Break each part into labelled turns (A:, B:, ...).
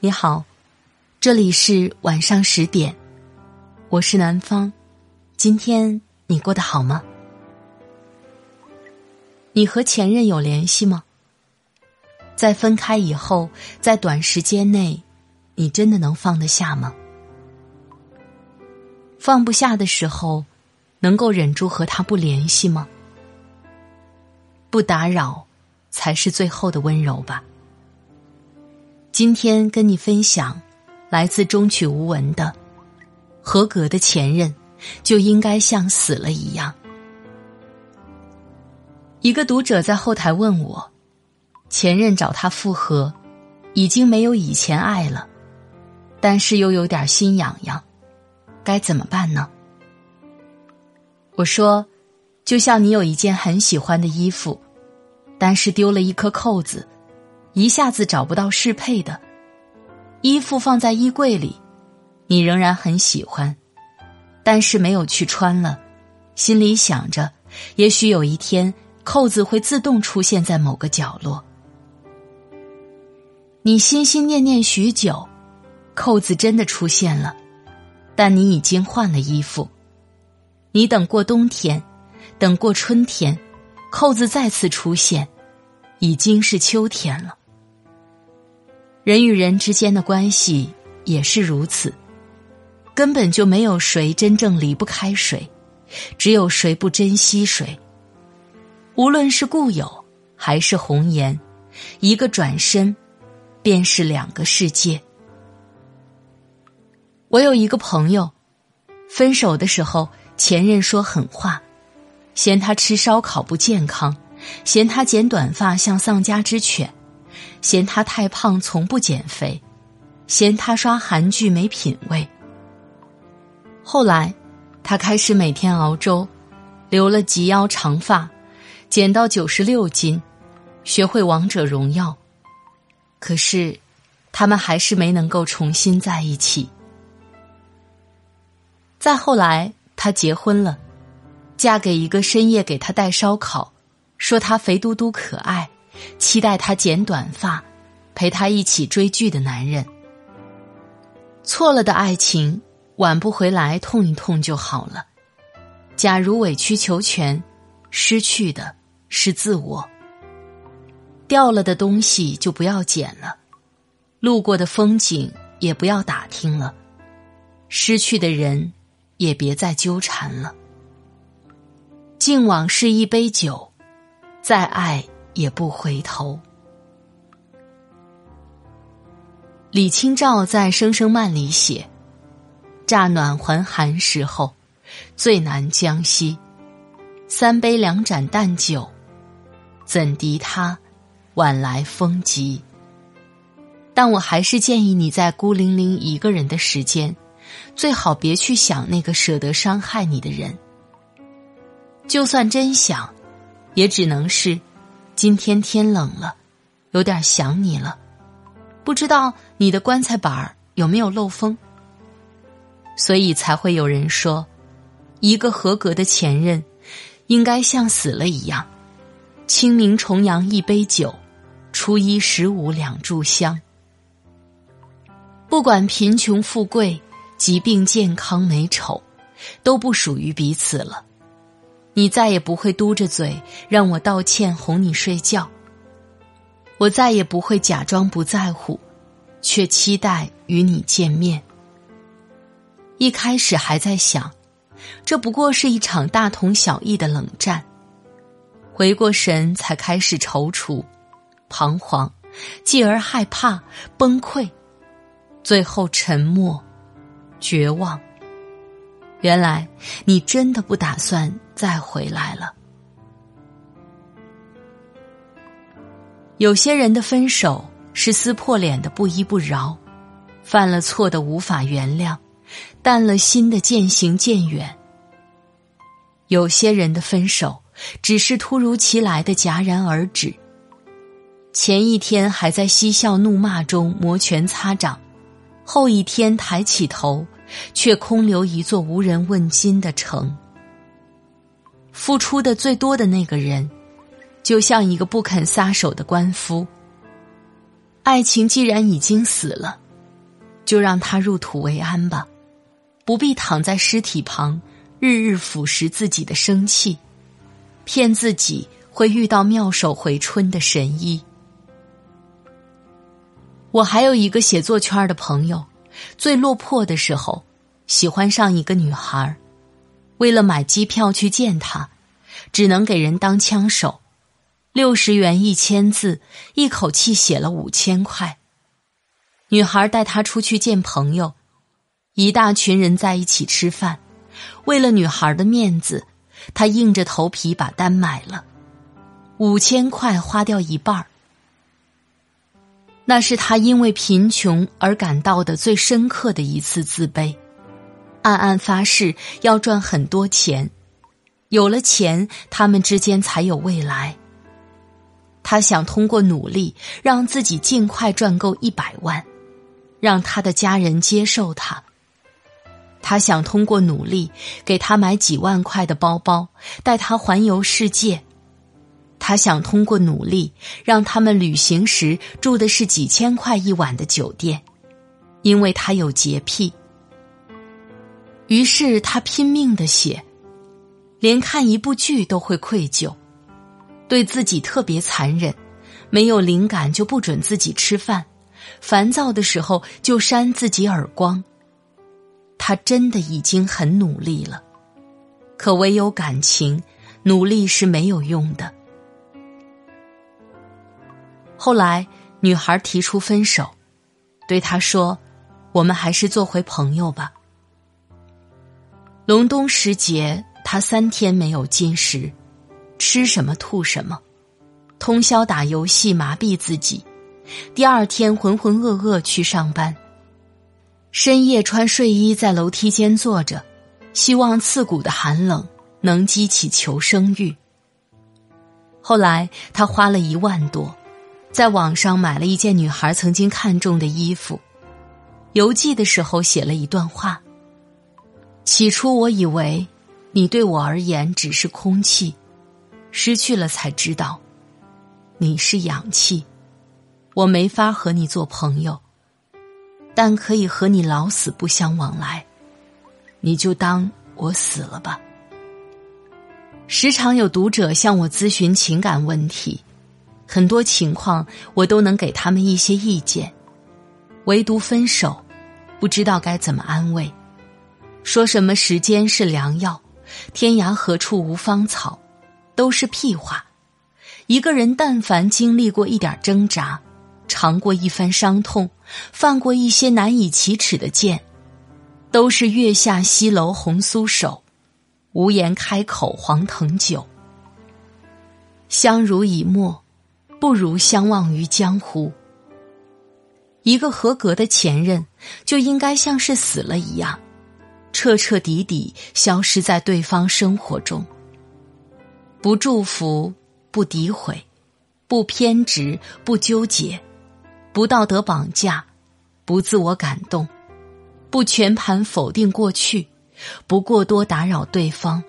A: 你好，这里是晚上十点，我是南方。今天你过得好吗？你和前任有联系吗？在分开以后，在短时间内，你真的能放得下吗？放不下的时候，能够忍住和他不联系吗？不打扰，才是最后的温柔吧。今天跟你分享，来自中曲无闻的，合格的前任就应该像死了一样。一个读者在后台问我，前任找他复合，已经没有以前爱了，但是又有点心痒痒，该怎么办呢？我说，就像你有一件很喜欢的衣服，但是丢了一颗扣子。一下子找不到适配的衣服放在衣柜里，你仍然很喜欢，但是没有去穿了，心里想着，也许有一天扣子会自动出现在某个角落。你心心念念许久，扣子真的出现了，但你已经换了衣服。你等过冬天，等过春天，扣子再次出现，已经是秋天了。人与人之间的关系也是如此，根本就没有谁真正离不开谁，只有谁不珍惜谁。无论是故友还是红颜，一个转身，便是两个世界。我有一个朋友，分手的时候，前任说狠话，嫌他吃烧烤不健康，嫌他剪短发像丧家之犬。嫌他太胖，从不减肥；嫌他刷韩剧没品味。后来，他开始每天熬粥，留了及腰长发，减到九十六斤，学会王者荣耀。可是，他们还是没能够重新在一起。再后来，他结婚了，嫁给一个深夜给他带烧烤，说他肥嘟嘟可爱。期待他剪短发，陪他一起追剧的男人。错了的爱情，挽不回来，痛一痛就好了。假如委曲求全，失去的是自我。掉了的东西就不要捡了，路过的风景也不要打听了，失去的人也别再纠缠了。敬往事一杯酒，再爱。也不回头。李清照在《声声慢》里写：“乍暖还寒时候，最难将息。三杯两盏淡酒，怎敌他晚来风急？”但我还是建议你在孤零零一个人的时间，最好别去想那个舍得伤害你的人。就算真想，也只能是。今天天冷了，有点想你了，不知道你的棺材板有没有漏风。所以才会有人说，一个合格的前任，应该像死了一样。清明重阳一杯酒，初一十五两炷香。不管贫穷富贵、疾病健康美丑，都不属于彼此了。你再也不会嘟着嘴让我道歉哄你睡觉，我再也不会假装不在乎，却期待与你见面。一开始还在想，这不过是一场大同小异的冷战，回过神才开始踌躇、彷徨，继而害怕、崩溃，最后沉默、绝望。原来你真的不打算再回来了。有些人的分手是撕破脸的不依不饶，犯了错的无法原谅，淡了心的渐行渐远。有些人的分手只是突如其来的戛然而止，前一天还在嬉笑怒骂中摩拳擦掌，后一天抬起头。却空留一座无人问津的城。付出的最多的那个人，就像一个不肯撒手的官夫。爱情既然已经死了，就让他入土为安吧，不必躺在尸体旁，日日腐蚀自己的生气，骗自己会遇到妙手回春的神医。我还有一个写作圈的朋友，最落魄的时候，喜欢上一个女孩，为了买机票去见她，只能给人当枪手，六十元一千字，一口气写了五千块。女孩带他出去见朋友，一大群人在一起吃饭，为了女孩的面子，他硬着头皮把单买了，五千块花掉一半儿。那是他因为贫穷而感到的最深刻的一次自卑，暗暗发誓要赚很多钱，有了钱，他们之间才有未来。他想通过努力让自己尽快赚够一百万，让他的家人接受他。他想通过努力给他买几万块的包包，带他环游世界。他想通过努力让他们旅行时住的是几千块一晚的酒店，因为他有洁癖。于是他拼命的写，连看一部剧都会愧疚，对自己特别残忍，没有灵感就不准自己吃饭，烦躁的时候就扇自己耳光。他真的已经很努力了，可唯有感情，努力是没有用的。后来，女孩提出分手，对他说：“我们还是做回朋友吧。”隆冬时节，他三天没有进食，吃什么吐什么，通宵打游戏麻痹自己。第二天浑浑噩噩去上班，深夜穿睡衣在楼梯间坐着，希望刺骨的寒冷能激起求生欲。后来，他花了一万多。在网上买了一件女孩曾经看中的衣服，邮寄的时候写了一段话。起初我以为，你对我而言只是空气，失去了才知道，你是氧气。我没法和你做朋友，但可以和你老死不相往来。你就当我死了吧。时常有读者向我咨询情感问题。很多情况我都能给他们一些意见，唯独分手，不知道该怎么安慰。说什么时间是良药，天涯何处无芳草，都是屁话。一个人但凡经历过一点挣扎，尝过一番伤痛，犯过一些难以启齿的贱，都是月下西楼红酥手，无言开口黄藤酒。相濡以沫。不如相忘于江湖。一个合格的前任就应该像是死了一样，彻彻底底消失在对方生活中。不祝福，不诋毁，不偏执，不纠结，不道德绑架，不自我感动，不全盘否定过去，不过多打扰对方。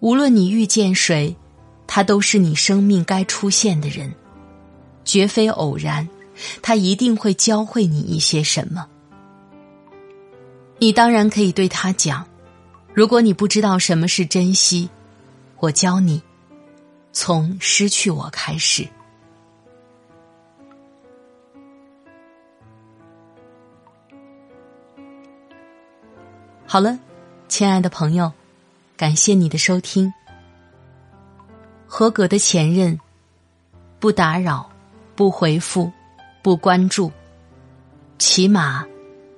A: 无论你遇见谁。他都是你生命该出现的人，绝非偶然。他一定会教会你一些什么。你当然可以对他讲：“如果你不知道什么是珍惜，我教你，从失去我开始。”好了，亲爱的朋友，感谢你的收听。合格的前任，不打扰，不回复，不关注，起码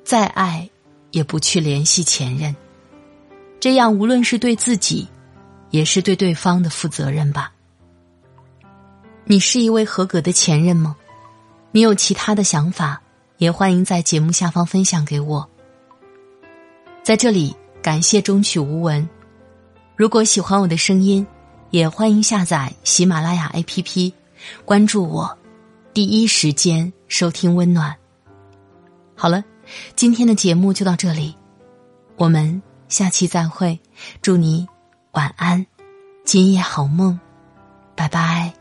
A: 再爱也不去联系前任。这样无论是对自己，也是对对方的负责任吧。你是一位合格的前任吗？你有其他的想法，也欢迎在节目下方分享给我。在这里，感谢中曲无闻。如果喜欢我的声音。也欢迎下载喜马拉雅 APP，关注我，第一时间收听温暖。好了，今天的节目就到这里，我们下期再会，祝你晚安，今夜好梦，拜拜。